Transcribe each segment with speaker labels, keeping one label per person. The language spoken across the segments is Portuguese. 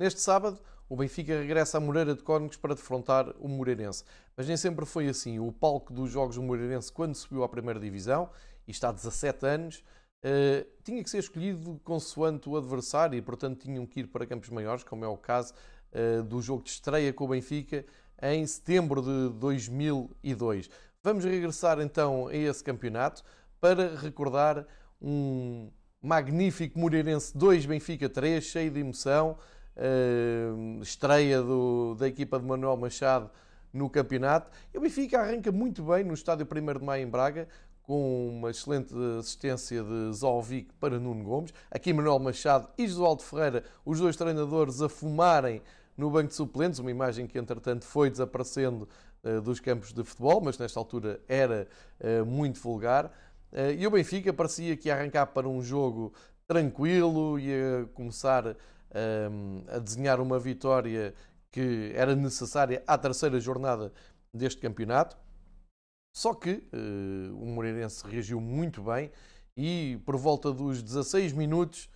Speaker 1: Neste sábado, o Benfica regressa à Moreira de Cónegos para defrontar o Moreirense. Mas nem sempre foi assim. O palco dos jogos do Moreirense, quando subiu à primeira divisão, e está há 17 anos, uh, tinha que ser escolhido consoante o adversário e, portanto, tinham que ir para campos maiores, como é o caso uh, do jogo de estreia com o Benfica em setembro de 2002. Vamos regressar então a esse campeonato para recordar um magnífico Moreirense 2, Benfica 3, cheio de emoção uh, estreia do, da equipa de Manuel Machado no campeonato. E o Benfica arranca muito bem no estádio 1 de Maio em Braga, com uma excelente assistência de Zolvic para Nuno Gomes. Aqui Manuel Machado e Josualdo Ferreira, os dois treinadores, a fumarem no banco de suplentes, uma imagem que entretanto foi desaparecendo uh, dos campos de futebol, mas nesta altura era uh, muito vulgar. Uh, e o Benfica parecia que ia arrancar para um jogo tranquilo, ia começar a desenhar uma vitória que era necessária à terceira jornada deste campeonato. Só que uh, o Moreirense reagiu muito bem e, por volta dos 16 minutos,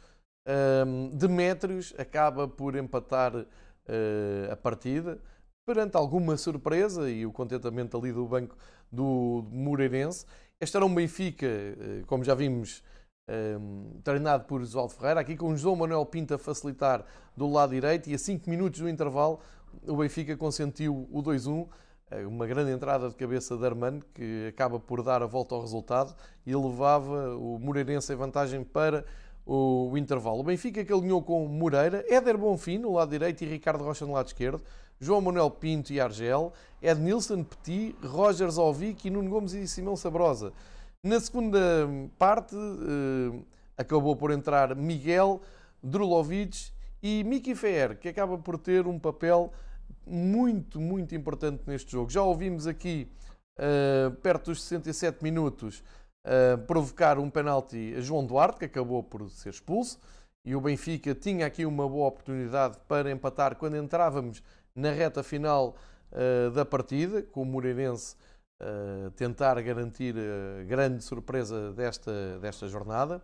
Speaker 1: uh, Demétrios acaba por empatar uh, a partida perante alguma surpresa e o contentamento ali do banco do Moreirense. Este era um Benfica, eh, como já vimos, um, treinado por Oswaldo Ferreira, aqui com João Manuel Pinto a facilitar do lado direito e a 5 minutos do intervalo o Benfica consentiu o 2-1, eh, uma grande entrada de cabeça de Armando que acaba por dar a volta ao resultado e levava o Moreirense em vantagem para o intervalo. O Benfica que alinhou com Moreira, Éder Bonfim no lado direito e Ricardo Rocha no lado esquerdo, João Manuel Pinto e Argel, Ednilson Petit, Roger Zolvic e Nuno Gomes e Simão Sabrosa. Na segunda parte, eh, acabou por entrar Miguel Drulovic e Miki Fer, que acaba por ter um papel muito, muito importante neste jogo. Já ouvimos aqui, eh, perto dos 67 minutos, eh, provocar um penalti a João Duarte, que acabou por ser expulso. E o Benfica tinha aqui uma boa oportunidade para empatar quando entrávamos na reta final da partida, com o Moreirense tentar garantir a grande surpresa desta, desta jornada.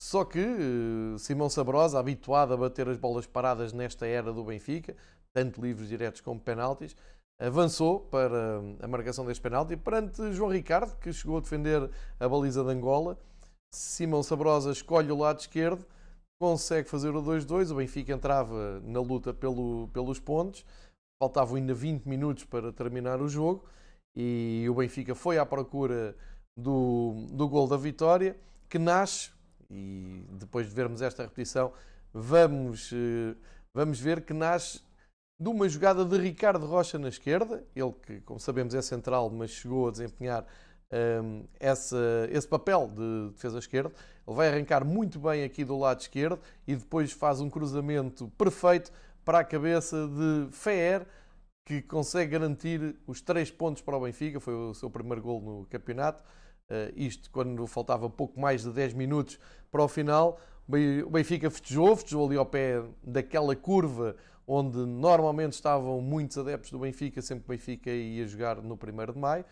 Speaker 1: Só que uh, Simão Sabrosa, habituado a bater as bolas paradas nesta era do Benfica, tanto livres diretos como penaltis, avançou para a marcação deste penalti perante João Ricardo, que chegou a defender a baliza de Angola. Simão Sabrosa escolhe o lado esquerdo, consegue fazer o 2-2. O Benfica entrava na luta pelo, pelos pontos. Faltavam ainda 20 minutos para terminar o jogo e o Benfica foi à procura do, do gol da vitória, que nasce, e depois de vermos esta repetição, vamos, eh, vamos ver que nasce de uma jogada de Ricardo Rocha na esquerda, ele que, como sabemos, é central, mas chegou a desempenhar um, ehm, essa, esse papel de defesa esquerda. Ele vai arrancar muito bem aqui do lado esquerdo e depois faz um cruzamento perfeito para a cabeça de Fer que consegue garantir os três pontos para o Benfica, foi o seu primeiro gol no campeonato. Uh, isto quando faltava pouco mais de 10 minutos para o final. O Benfica festejou, festejou ali ao pé daquela curva onde normalmente estavam muitos adeptos do Benfica, sempre que o Benfica ia jogar no 1 de maio.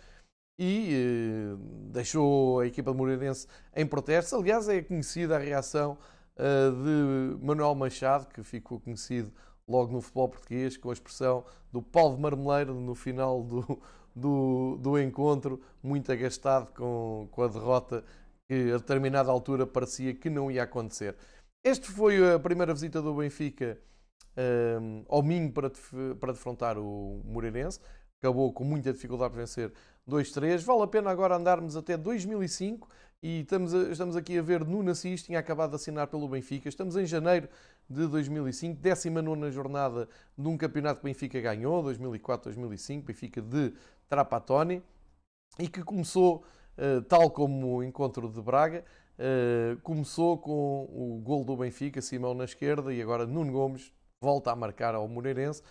Speaker 1: E uh, deixou a equipa de Moreirense em protesto. Aliás, é conhecida a reação uh, de Manuel Machado, que ficou conhecido logo no futebol português, com a expressão do pau de marmeleiro no final do, do, do encontro, muito agastado com, com a derrota que a determinada altura parecia que não ia acontecer. Esta foi a primeira visita do Benfica um, ao Minho para, para defrontar o Moreirense. Acabou com muita dificuldade para vencer 2-3. Vale a pena agora andarmos até 2005 e estamos, a, estamos aqui a ver Nuno Assis, tinha acabado de assinar pelo Benfica. Estamos em janeiro de 2005, 19 jornada de um campeonato que o Benfica ganhou, 2004-2005, Benfica de Trapatoni, e que começou, uh, tal como o encontro de Braga, uh, começou com o gol do Benfica, Simão na esquerda, e agora Nuno Gomes volta a marcar ao Moreirense.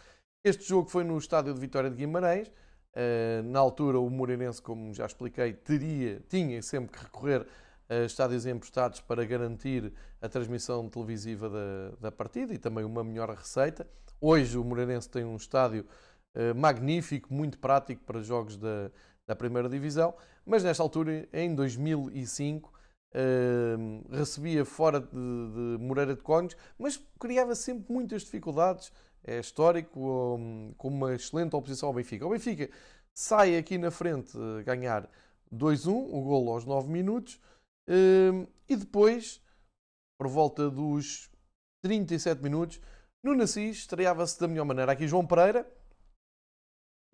Speaker 1: Este jogo foi no estádio de Vitória de Guimarães. Uh, na altura, o Moreirense, como já expliquei, teria, tinha sempre que recorrer a estádios emprestados para garantir a transmissão televisiva da, da partida e também uma melhor receita. Hoje, o Moreirense tem um estádio uh, magnífico, muito prático para jogos da, da primeira divisão, mas nesta altura, em 2005, uh, recebia fora de, de, Moreira de Cónigos, mas criava sempre muitas dificuldades. É histórico, um, com uma excelente oposição ao Benfica. O Benfica sai aqui na frente a ganhar 2-1, o golo aos 9 minutos, uh, e depois, por volta dos 37 minutos, no Nassis estreava-se da melhor maneira. Aqui João Pereira,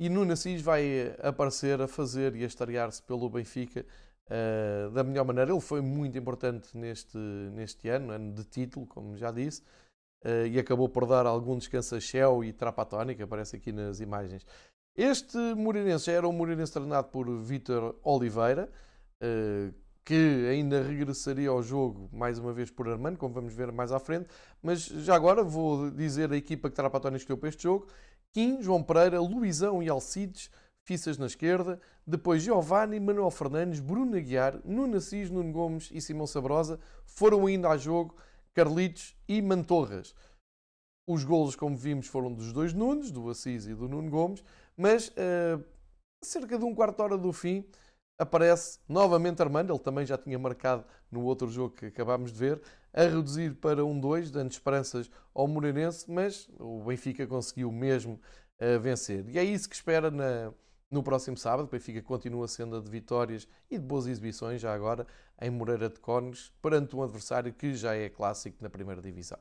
Speaker 1: e Nuno Assis vai aparecer a fazer e a estrear-se pelo Benfica uh, da melhor maneira. Ele foi muito importante neste, neste ano, ano de título, como já disse, e acabou por dar algum descanso a Shell e Trapatónica, que aparece aqui nas imagens. Este Moreirense já era um Moreirense treinado por Vítor Oliveira, uh, que ainda regressaria ao jogo mais uma vez por Armando, como vamos ver mais à frente. Mas já agora vou dizer a equipa que Trapatónica escolheu para este jogo. Kim, João Pereira, Luizão e Alcides, Fissas na esquerda, depois Giovanni, Manuel Fernandes, Bruno Aguiar, Nuno Assis, Nuno Gomes e Simão Sabrosa foram ainda a jogo Carlitos e Mantorras. Os golos, como vimos, foram dos dois Nunes, do Assis e do Nuno Gomes, mas uh, cerca de um quarto de hora do fim aparece novamente Armando, ele também já tinha marcado no outro jogo que acabámos de ver, a reduzir para um 2, dando esperanças ao Moreirense, mas o Benfica conseguiu mesmo uh, vencer. E é isso que espera na, no próximo sábado. O Benfica continua sendo de vitórias e de boas exibições, já agora, em Moreira de Cónegos, perante um adversário que já é clássico na primeira divisão.